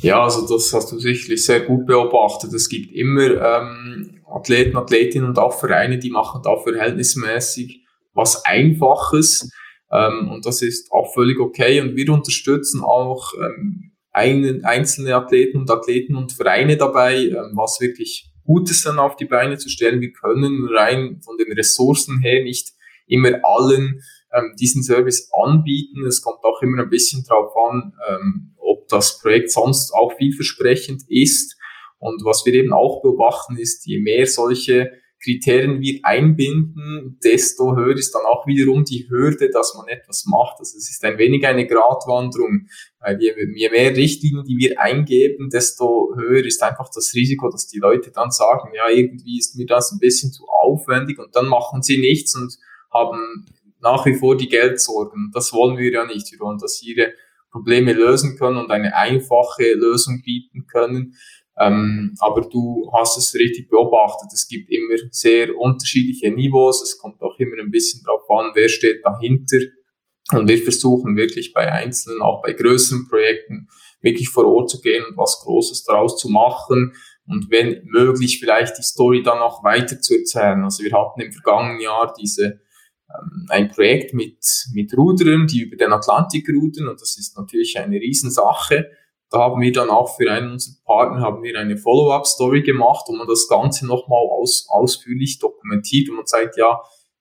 Ja, also das hast du sicherlich sehr gut beobachtet. Es gibt immer ähm, Athleten, Athletinnen und auch Vereine, die machen da verhältnismäßig was Einfaches. Ähm, und das ist auch völlig okay. Und wir unterstützen auch ähm, einen, einzelne Athleten und Athleten und Vereine dabei, ähm, was wirklich Gutes dann auf die Beine zu stellen. Wir können rein von den Ressourcen her nicht immer allen ähm, diesen Service anbieten. Es kommt auch immer ein bisschen drauf an, ähm, ob das Projekt sonst auch vielversprechend ist. Und was wir eben auch beobachten, ist, je mehr solche Kriterien wir einbinden, desto höher ist dann auch wiederum die Hürde, dass man etwas macht. Also es ist ein wenig eine Gratwanderung, weil je, je mehr Richtlinien, die wir eingeben, desto höher ist einfach das Risiko, dass die Leute dann sagen, ja, irgendwie ist mir das ein bisschen zu aufwendig und dann machen sie nichts und haben nach wie vor die Geldsorgen. Das wollen wir ja nicht. Wir wollen, dass ihre Probleme lösen können und eine einfache Lösung bieten können. Ähm, aber du hast es richtig beobachtet. Es gibt immer sehr unterschiedliche Niveaus. Es kommt auch immer ein bisschen darauf an, wer steht dahinter. Und wir versuchen wirklich bei einzelnen, auch bei größeren Projekten, wirklich vor Ort zu gehen und was Großes daraus zu machen. Und wenn möglich, vielleicht die Story dann auch weiter zu erzählen. Also wir hatten im vergangenen Jahr diese ein Projekt mit, mit Rudern, die über den Atlantik rudern und das ist natürlich eine Riesensache. Da haben wir dann auch für einen unserer Partner haben wir eine Follow-up-Story gemacht, wo man das Ganze nochmal aus, ausführlich dokumentiert und man zeigt, ja,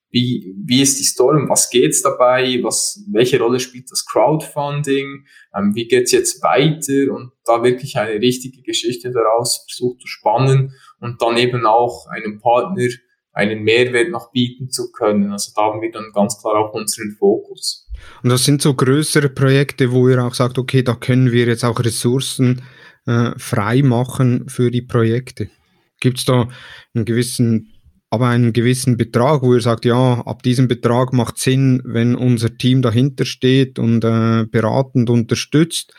wie, wie ist die Story, um was geht's dabei, was, welche Rolle spielt das Crowdfunding, ähm, wie geht's jetzt weiter? Und da wirklich eine richtige Geschichte daraus versucht zu spannen und dann eben auch einem Partner einen Mehrwert noch bieten zu können. Also da haben wir dann ganz klar auch unseren Fokus. Und das sind so größere Projekte, wo ihr auch sagt, okay, da können wir jetzt auch Ressourcen äh, frei machen für die Projekte. Gibt es da einen gewissen, aber einen gewissen Betrag, wo ihr sagt, ja, ab diesem Betrag macht Sinn, wenn unser Team dahinter steht und äh, beratend unterstützt?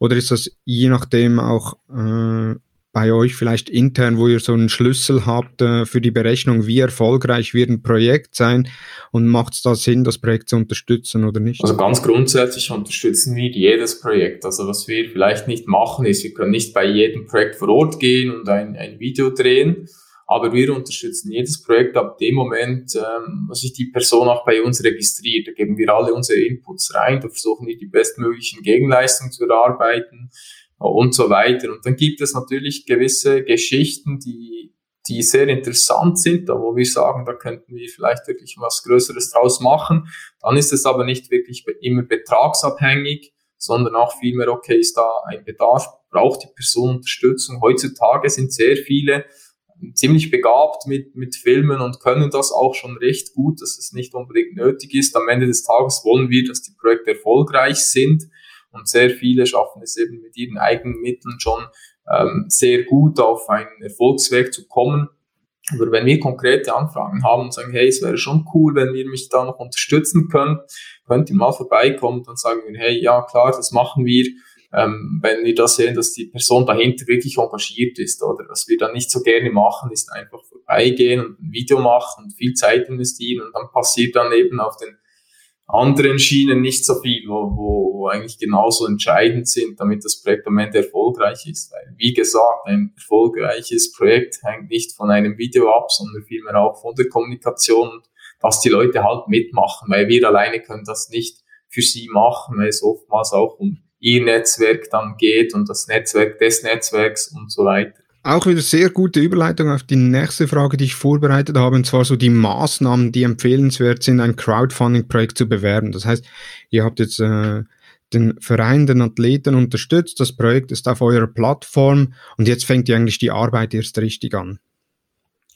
Oder ist das je nachdem auch äh, bei euch vielleicht intern, wo ihr so einen Schlüssel habt äh, für die Berechnung, wie erfolgreich wird ein Projekt sein und macht es da Sinn, das Projekt zu unterstützen oder nicht? Also ganz grundsätzlich unterstützen wir jedes Projekt. Also was wir vielleicht nicht machen, ist, wir können nicht bei jedem Projekt vor Ort gehen und ein, ein Video drehen, aber wir unterstützen jedes Projekt ab dem Moment, ähm, dass sich die Person auch bei uns registriert. Da geben wir alle unsere Inputs rein, da versuchen wir die bestmöglichen Gegenleistungen zu erarbeiten und so weiter. Und dann gibt es natürlich gewisse Geschichten, die, die sehr interessant sind, da wo wir sagen, da könnten wir vielleicht wirklich was Größeres draus machen. Dann ist es aber nicht wirklich immer betragsabhängig, sondern auch vielmehr, okay, ist da ein Bedarf, braucht die Person Unterstützung. Heutzutage sind sehr viele ziemlich begabt mit, mit Filmen und können das auch schon recht gut, dass es nicht unbedingt nötig ist. Am Ende des Tages wollen wir, dass die Projekte erfolgreich sind. Und sehr viele schaffen es eben mit ihren eigenen Mitteln schon ähm, sehr gut auf einen Erfolgsweg zu kommen. Aber wenn wir konkrete Anfragen haben und sagen, hey, es wäre schon cool, wenn ihr mich da noch unterstützen könnt, könnt ihr mal vorbeikommen, dann sagen wir, hey, ja klar, das machen wir. Ähm, wenn wir da sehen, dass die Person dahinter wirklich engagiert ist oder was wir dann nicht so gerne machen, ist einfach vorbeigehen und ein Video machen und viel Zeit investieren und dann passiert dann eben auf den anderen Schienen nicht so viel, wo, wo, wo eigentlich genauso entscheidend sind, damit das Projekt am Ende erfolgreich ist. Weil, wie gesagt, ein erfolgreiches Projekt hängt nicht von einem Video ab, sondern vielmehr auch von der Kommunikation dass die Leute halt mitmachen, weil wir alleine können das nicht für sie machen, weil es oftmals auch um ihr Netzwerk dann geht und das Netzwerk des Netzwerks und so weiter. Auch wieder sehr gute Überleitung auf die nächste Frage, die ich vorbereitet habe, und zwar so die Maßnahmen, die empfehlenswert sind, ein Crowdfunding-Projekt zu bewerben. Das heißt, ihr habt jetzt äh, den Verein, den Athleten unterstützt, das Projekt ist auf eurer Plattform und jetzt fängt ihr eigentlich die Arbeit erst richtig an.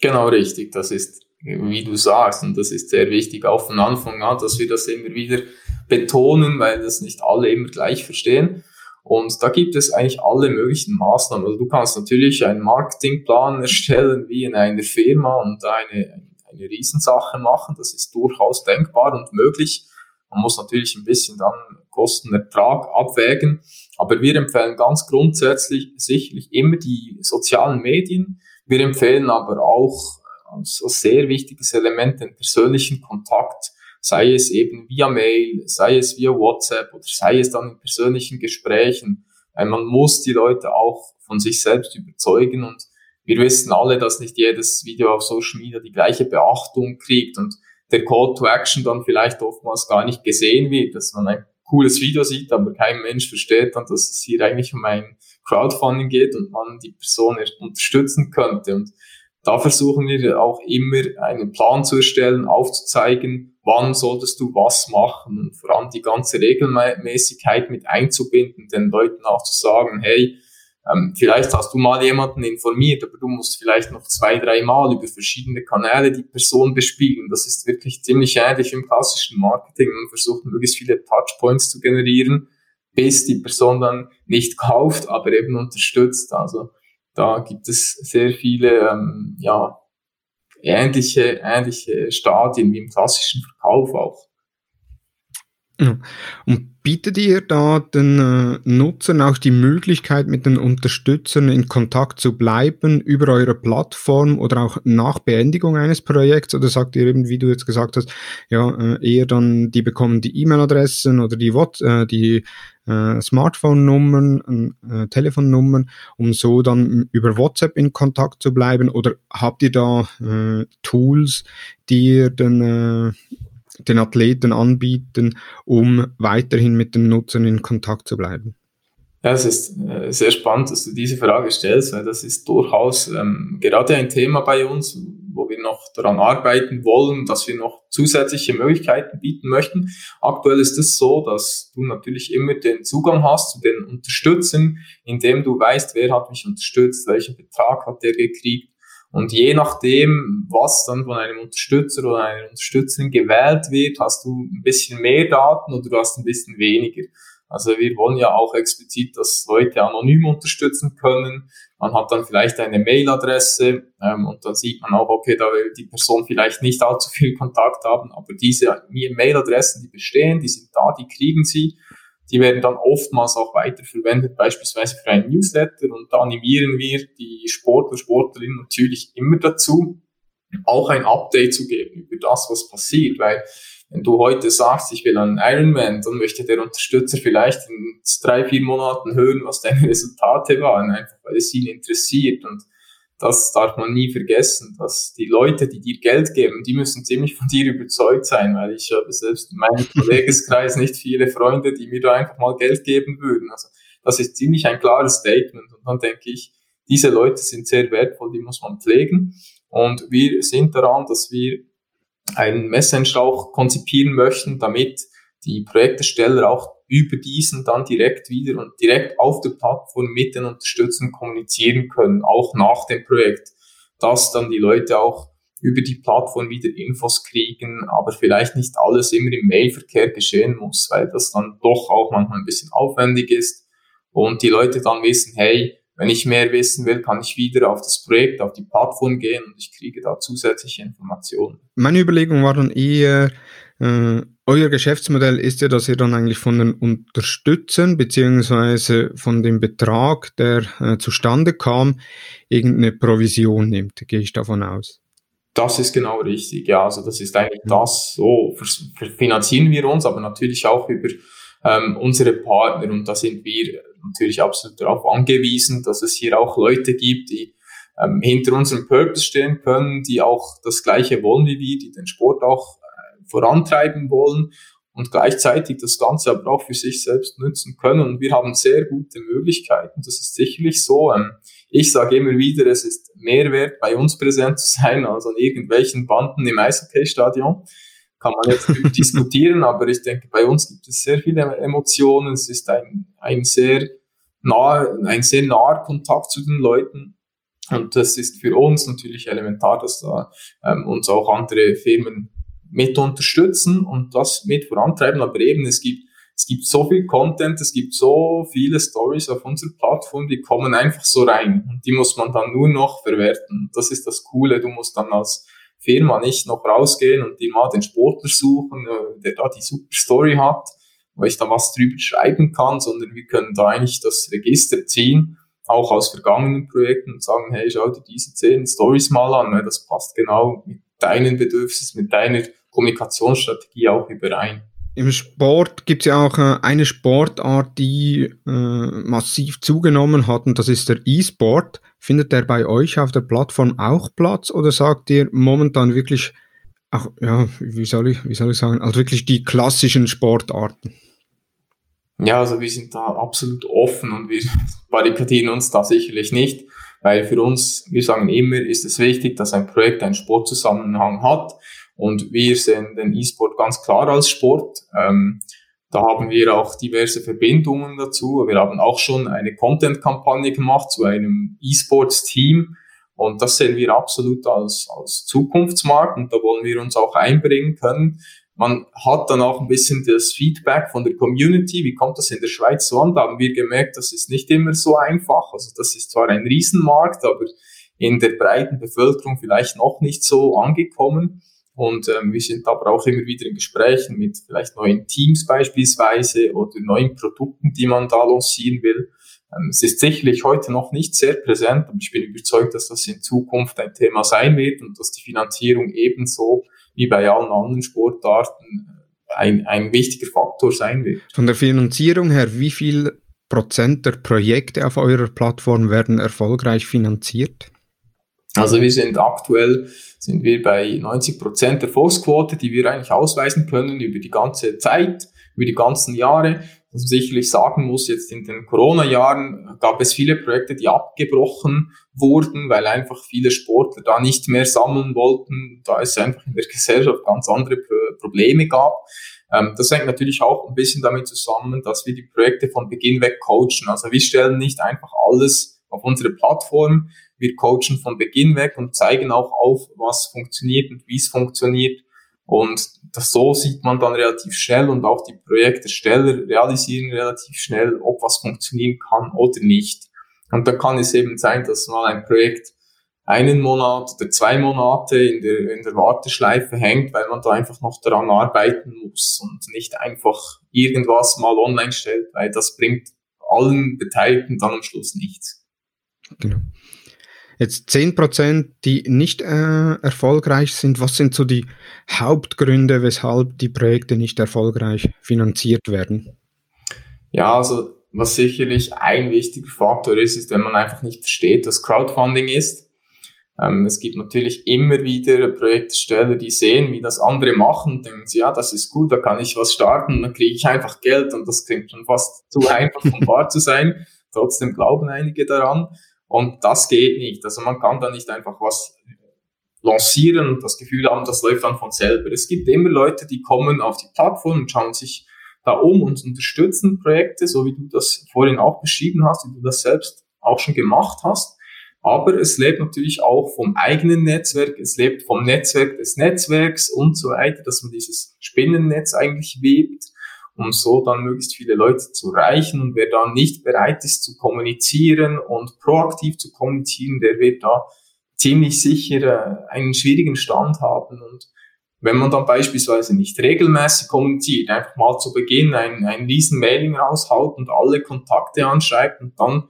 Genau richtig, das ist, wie du sagst, und das ist sehr wichtig, auch von Anfang an, dass wir das immer wieder betonen, weil das nicht alle immer gleich verstehen. Und da gibt es eigentlich alle möglichen Maßnahmen. Also du kannst natürlich einen Marketingplan erstellen wie in einer Firma und eine, eine Riesensache machen. Das ist durchaus denkbar und möglich. Man muss natürlich ein bisschen dann Kostenertrag abwägen. Aber wir empfehlen ganz grundsätzlich sicherlich immer die sozialen Medien. Wir empfehlen aber auch als sehr wichtiges Element den persönlichen Kontakt sei es eben via Mail, sei es via WhatsApp oder sei es dann in persönlichen Gesprächen. Weil man muss die Leute auch von sich selbst überzeugen und wir wissen alle, dass nicht jedes Video auf Social Media die gleiche Beachtung kriegt und der Call to Action dann vielleicht oftmals gar nicht gesehen wird, dass man ein cooles Video sieht, aber kein Mensch versteht dann, dass es hier eigentlich um ein Crowdfunding geht und man die Person unterstützen könnte. Und da versuchen wir auch immer einen Plan zu erstellen, aufzuzeigen, wann solltest du was machen und vor allem die ganze Regelmäßigkeit mit einzubinden, den Leuten auch zu sagen, hey, ähm, vielleicht hast du mal jemanden informiert, aber du musst vielleicht noch zwei, drei Mal über verschiedene Kanäle die Person bespielen. Das ist wirklich ziemlich ähnlich im klassischen Marketing. Man versucht möglichst viele Touchpoints zu generieren, bis die Person dann nicht kauft, aber eben unterstützt. Also da gibt es sehr viele ähm, ja, ähnliche, ähnliche Stadien wie im klassischen Verkauf auch. Und bietet ihr da den äh, Nutzern auch die Möglichkeit, mit den Unterstützern in Kontakt zu bleiben über eure Plattform oder auch nach Beendigung eines Projekts? Oder sagt ihr eben, wie du jetzt gesagt hast, ja, äh, eher dann, die bekommen die E-Mail-Adressen oder die, äh, die äh, Smartphone-Nummern, äh, Telefonnummern, um so dann über WhatsApp in Kontakt zu bleiben? Oder habt ihr da äh, Tools, die ihr dann äh, den Athleten anbieten, um weiterhin mit den Nutzern in Kontakt zu bleiben? Ja, es ist äh, sehr spannend, dass du diese Frage stellst, weil das ist durchaus ähm, gerade ein Thema bei uns, wo wir noch daran arbeiten wollen, dass wir noch zusätzliche Möglichkeiten bieten möchten. Aktuell ist es so, dass du natürlich immer den Zugang hast zu den Unterstützern, indem du weißt, wer hat mich unterstützt, welchen Betrag hat der gekriegt. Und je nachdem, was dann von einem Unterstützer oder einer Unterstützerin gewählt wird, hast du ein bisschen mehr Daten oder du hast ein bisschen weniger. Also wir wollen ja auch explizit, dass Leute anonym unterstützen können. Man hat dann vielleicht eine Mailadresse ähm, und dann sieht man auch, okay, da will die Person vielleicht nicht allzu viel Kontakt haben, aber diese Mailadressen, die bestehen, die sind da, die kriegen sie. Die werden dann oftmals auch weiterverwendet, beispielsweise für einen Newsletter und da animieren wir die Sportler, Sportlerinnen natürlich immer dazu, auch ein Update zu geben über das, was passiert, weil wenn du heute sagst, ich will einen Ironman, dann möchte der Unterstützer vielleicht in drei, vier Monaten hören, was deine Resultate waren, einfach weil es ihn interessiert. Und das darf man nie vergessen, dass die Leute, die dir Geld geben, die müssen ziemlich von dir überzeugt sein, weil ich habe selbst in meinem Kollegeskreis nicht viele Freunde, die mir da einfach mal Geld geben würden. Also das ist ziemlich ein klares Statement. Und dann denke ich, diese Leute sind sehr wertvoll, die muss man pflegen. Und wir sind daran, dass wir einen Messenger auch konzipieren möchten, damit die Projektersteller auch über diesen dann direkt wieder und direkt auf der Plattform mit den Unterstützern kommunizieren können, auch nach dem Projekt, dass dann die Leute auch über die Plattform wieder Infos kriegen, aber vielleicht nicht alles immer im Mailverkehr geschehen muss, weil das dann doch auch manchmal ein bisschen aufwendig ist und die Leute dann wissen, hey, wenn ich mehr wissen will, kann ich wieder auf das Projekt, auf die Plattform gehen und ich kriege da zusätzliche Informationen. Meine Überlegung war dann eher, äh, euer Geschäftsmodell ist ja, dass ihr dann eigentlich von den Unterstützern beziehungsweise von dem Betrag, der äh, zustande kam, irgendeine Provision nimmt, gehe ich davon aus. Das ist genau richtig, ja. Also das ist eigentlich das, so finanzieren wir uns, aber natürlich auch über ähm, unsere Partner und da sind wir natürlich absolut darauf angewiesen, dass es hier auch Leute gibt, die ähm, hinter unserem Purpose stehen können, die auch das Gleiche wollen wie wir, die den Sport auch vorantreiben wollen und gleichzeitig das Ganze aber auch für sich selbst nutzen können. Und wir haben sehr gute Möglichkeiten. Das ist sicherlich so. Ähm, ich sage immer wieder, es ist mehr wert, bei uns präsent zu sein, als an irgendwelchen Banden im Eishockey-Stadion kann man jetzt diskutieren, aber ich denke, bei uns gibt es sehr viele Emotionen. Es ist ein, ein sehr naher, ein sehr naher Kontakt zu den Leuten. Und das ist für uns natürlich elementar, dass da ähm, uns auch andere Firmen mit unterstützen und das mit vorantreiben. Aber eben, es gibt, es gibt so viel Content, es gibt so viele Stories auf unserer Plattform, die kommen einfach so rein und die muss man dann nur noch verwerten. Das ist das Coole. Du musst dann als Firma nicht noch rausgehen und dir mal den Sportler suchen, äh, der da die super Story hat, wo ich da was drüber schreiben kann, sondern wir können da eigentlich das Register ziehen, auch aus vergangenen Projekten und sagen, hey, schau dir diese zehn Stories mal an, weil das passt genau mit deinen Bedürfnissen, mit deiner Kommunikationsstrategie auch überein. Im Sport gibt es ja auch äh, eine Sportart, die äh, massiv zugenommen hat, und das ist der E-Sport. Findet der bei euch auf der Plattform auch Platz oder sagt ihr momentan wirklich, ach ja, wie soll ich, wie soll ich sagen, also wirklich die klassischen Sportarten? Ja, also wir sind da absolut offen und wir barrikadieren uns da sicherlich nicht, weil für uns, wir sagen immer, ist es wichtig, dass ein Projekt einen Sportzusammenhang hat und wir sehen den E-Sport ganz klar als Sport. Ähm, da haben wir auch diverse Verbindungen dazu. Wir haben auch schon eine Content-Kampagne gemacht zu einem E-Sports-Team. Und das sehen wir absolut als, als Zukunftsmarkt und da wollen wir uns auch einbringen können. Man hat dann auch ein bisschen das Feedback von der Community. Wie kommt das in der Schweiz so an? Da haben wir gemerkt, das ist nicht immer so einfach. Also das ist zwar ein Riesenmarkt, aber in der breiten Bevölkerung vielleicht noch nicht so angekommen. Und ähm, wir sind aber auch immer wieder in Gesprächen mit vielleicht neuen Teams beispielsweise oder neuen Produkten, die man da lancieren will. Ähm, es ist sicherlich heute noch nicht sehr präsent, aber ich bin überzeugt, dass das in Zukunft ein Thema sein wird und dass die Finanzierung ebenso wie bei allen anderen Sportarten äh, ein, ein wichtiger Faktor sein wird. Von der Finanzierung her, wie viel Prozent der Projekte auf eurer Plattform werden erfolgreich finanziert? Also wir sind aktuell sind wir bei 90 Prozent Erfolgsquote, die wir eigentlich ausweisen können über die ganze Zeit, über die ganzen Jahre. Was man sicherlich sagen muss, jetzt in den Corona-Jahren gab es viele Projekte, die abgebrochen wurden, weil einfach viele Sportler da nicht mehr sammeln wollten, da es einfach in der Gesellschaft ganz andere Probleme gab. Ähm, das hängt natürlich auch ein bisschen damit zusammen, dass wir die Projekte von Beginn weg coachen. Also wir stellen nicht einfach alles auf unsere Plattform, wir coachen von Beginn weg und zeigen auch auf, was funktioniert und wie es funktioniert. Und das so sieht man dann relativ schnell und auch die Projektersteller realisieren relativ schnell, ob was funktionieren kann oder nicht. Und da kann es eben sein, dass mal ein Projekt einen Monat oder zwei Monate in der, in der Warteschleife hängt, weil man da einfach noch daran arbeiten muss und nicht einfach irgendwas mal online stellt, weil das bringt allen Beteiligten dann am Schluss nichts. Genau. Jetzt 10%, die nicht äh, erfolgreich sind, was sind so die Hauptgründe, weshalb die Projekte nicht erfolgreich finanziert werden? Ja, also was sicherlich ein wichtiger Faktor ist, ist, wenn man einfach nicht versteht, was Crowdfunding ist. Ähm, es gibt natürlich immer wieder Projektsteller, die sehen, wie das andere machen und denken, ja, das ist gut, da kann ich was starten, dann kriege ich einfach Geld und das klingt schon fast zu einfach, um wahr zu sein. Trotzdem glauben einige daran. Und das geht nicht. Also man kann da nicht einfach was lancieren und das Gefühl haben, das läuft dann von selber. Es gibt immer Leute, die kommen auf die Plattform und schauen sich da um und unterstützen Projekte, so wie du das vorhin auch beschrieben hast, wie du das selbst auch schon gemacht hast. Aber es lebt natürlich auch vom eigenen Netzwerk, es lebt vom Netzwerk des Netzwerks und so weiter, dass man dieses Spinnennetz eigentlich webt. Um so dann möglichst viele Leute zu erreichen. Und wer dann nicht bereit ist zu kommunizieren und proaktiv zu kommunizieren, der wird da ziemlich sicher äh, einen schwierigen Stand haben. Und wenn man dann beispielsweise nicht regelmäßig kommuniziert, einfach mal zu Beginn ein, ein riesen Mailing raushaut und alle Kontakte anschreibt und dann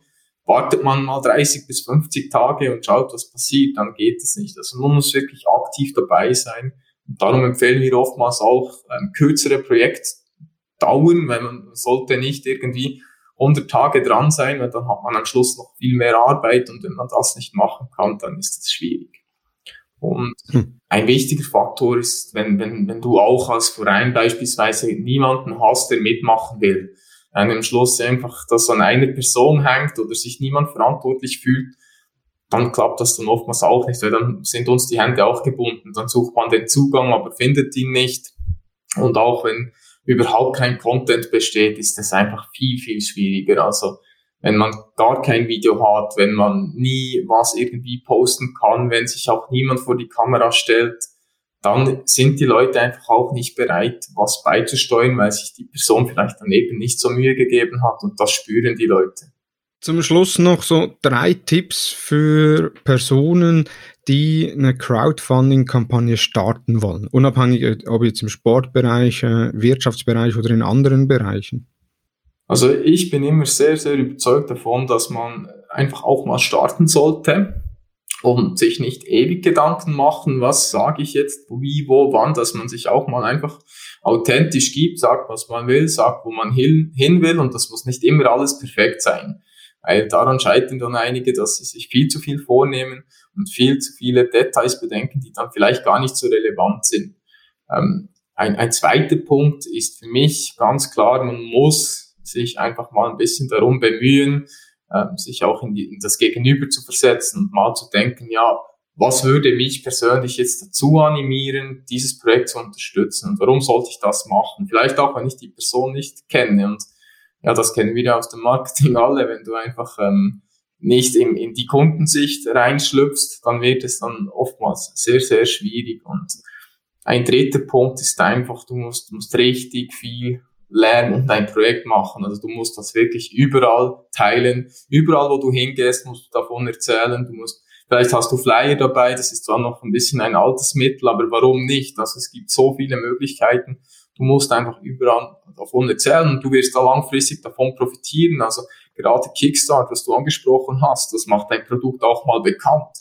wartet man mal 30 bis 50 Tage und schaut, was passiert, dann geht es nicht. Also man muss wirklich aktiv dabei sein. Und darum empfehlen wir oftmals auch ähm, kürzere Projektdauern, weil man sollte nicht irgendwie 100 Tage dran sein, weil dann hat man am Schluss noch viel mehr Arbeit und wenn man das nicht machen kann, dann ist das schwierig. Und hm. ein wichtiger Faktor ist, wenn, wenn, wenn du auch als Verein beispielsweise niemanden hast, der mitmachen will, dann am Schluss einfach, dass an einer Person hängt oder sich niemand verantwortlich fühlt, dann klappt das dann oftmals auch nicht, weil dann sind uns die Hände auch gebunden. Dann sucht man den Zugang, aber findet ihn nicht. Und auch wenn überhaupt kein Content besteht, ist es einfach viel, viel schwieriger. Also wenn man gar kein Video hat, wenn man nie was irgendwie posten kann, wenn sich auch niemand vor die Kamera stellt, dann sind die Leute einfach auch nicht bereit, was beizusteuern, weil sich die Person vielleicht daneben nicht so Mühe gegeben hat und das spüren die Leute. Zum Schluss noch so drei Tipps für Personen, die eine Crowdfunding-Kampagne starten wollen, unabhängig ob jetzt im Sportbereich, äh, Wirtschaftsbereich oder in anderen Bereichen. Also ich bin immer sehr, sehr überzeugt davon, dass man einfach auch mal starten sollte und sich nicht ewig Gedanken machen, was sage ich jetzt, wie, wo, wann, dass man sich auch mal einfach authentisch gibt, sagt, was man will, sagt, wo man hin, hin will und das muss nicht immer alles perfekt sein. Daran scheitern dann einige, dass sie sich viel zu viel vornehmen und viel zu viele Details bedenken, die dann vielleicht gar nicht so relevant sind. Ähm, ein, ein zweiter Punkt ist für mich ganz klar, man muss sich einfach mal ein bisschen darum bemühen, ähm, sich auch in, die, in das Gegenüber zu versetzen und mal zu denken, ja, was würde mich persönlich jetzt dazu animieren, dieses Projekt zu unterstützen und warum sollte ich das machen? Vielleicht auch, wenn ich die Person nicht kenne und ja, das kennen wir ja aus dem Marketing alle, wenn du einfach ähm, nicht in, in die Kundensicht reinschlüpfst, dann wird es dann oftmals sehr, sehr schwierig. Und ein dritter Punkt ist einfach, du musst, musst richtig viel lernen und ein Projekt machen. Also du musst das wirklich überall teilen. Überall, wo du hingehst, musst du davon erzählen. Du musst, vielleicht hast du Flyer dabei, das ist zwar noch ein bisschen ein altes Mittel, aber warum nicht? Also es gibt so viele Möglichkeiten. Du musst einfach überall davon erzählen und du wirst da langfristig davon profitieren. Also gerade Kickstart, was du angesprochen hast, das macht dein Produkt auch mal bekannt.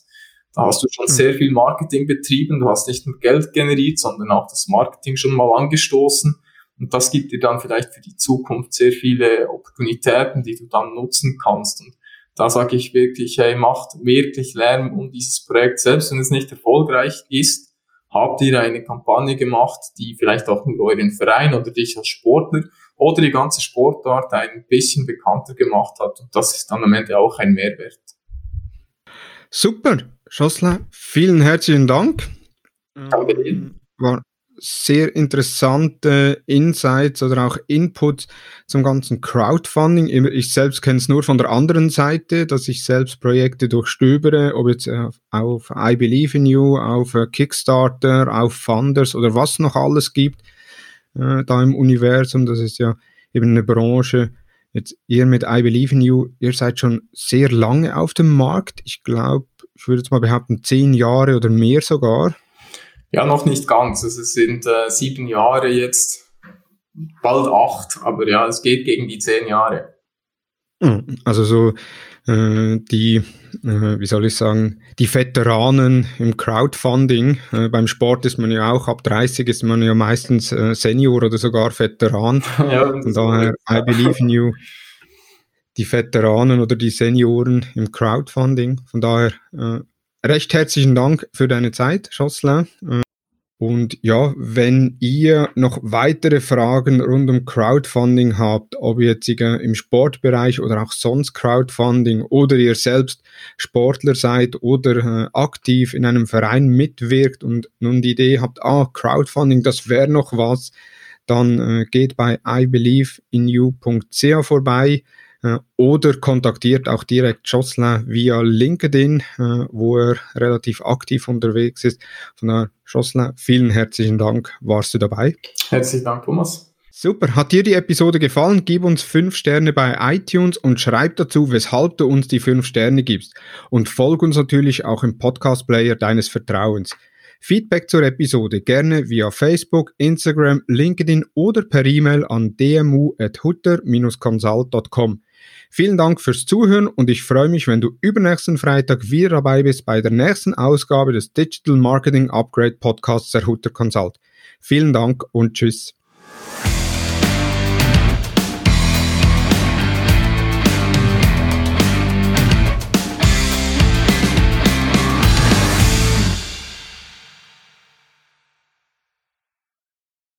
Da hast du schon hm. sehr viel Marketing betrieben. Du hast nicht nur Geld generiert, sondern auch das Marketing schon mal angestoßen. Und das gibt dir dann vielleicht für die Zukunft sehr viele Opportunitäten, die du dann nutzen kannst. Und da sage ich wirklich, hey, macht wirklich Lärm um dieses Projekt, selbst wenn es nicht erfolgreich ist habt ihr eine Kampagne gemacht, die vielleicht auch nur euren Verein oder dich als Sportler oder die ganze Sportart ein bisschen bekannter gemacht hat. Und das ist dann am Ende auch ein Mehrwert. Super, Schossler, vielen herzlichen Dank. Danke dir. War sehr interessante Insights oder auch Inputs zum ganzen Crowdfunding. Ich selbst kenne es nur von der anderen Seite, dass ich selbst Projekte durchstöbere, ob jetzt äh, auf I Believe in You, auf äh, Kickstarter, auf Funders oder was noch alles gibt äh, da im Universum. Das ist ja eben eine Branche. Jetzt ihr mit I Believe in You, ihr seid schon sehr lange auf dem Markt. Ich glaube, ich würde jetzt mal behaupten, zehn Jahre oder mehr sogar. Ja, noch nicht ganz. Also es sind äh, sieben Jahre jetzt, bald acht, aber ja, es geht gegen die zehn Jahre. Hm, also so äh, die, äh, wie soll ich sagen, die Veteranen im Crowdfunding. Äh, beim Sport ist man ja auch, ab 30 ist man ja meistens äh, Senior oder sogar Veteran. ja, Von daher, I believe in you die Veteranen oder die Senioren im Crowdfunding. Von daher äh, recht herzlichen Dank für deine Zeit, Jocelyn. Und ja, wenn ihr noch weitere Fragen rund um Crowdfunding habt, ob jetzt im Sportbereich oder auch sonst Crowdfunding oder ihr selbst Sportler seid oder äh, aktiv in einem Verein mitwirkt und nun die Idee habt, ah, Crowdfunding, das wäre noch was, dann äh, geht bei ibelieveinyou.ca vorbei oder kontaktiert auch direkt Jocelyn via LinkedIn, äh, wo er relativ aktiv unterwegs ist. Von daher, Jocelyn, vielen herzlichen Dank. Warst du dabei? Herzlichen Dank, Thomas. Super, hat dir die Episode gefallen? Gib uns 5 Sterne bei iTunes und schreib dazu, weshalb du uns die 5 Sterne gibst. Und folg uns natürlich auch im Podcast-Player deines Vertrauens. Feedback zur Episode gerne via Facebook, Instagram, LinkedIn oder per E-Mail an dmu.hutter-consult.com. Vielen Dank fürs Zuhören und ich freue mich, wenn du übernächsten Freitag wieder dabei bist bei der nächsten Ausgabe des Digital Marketing Upgrade Podcasts der Hutter Consult. Vielen Dank und tschüss.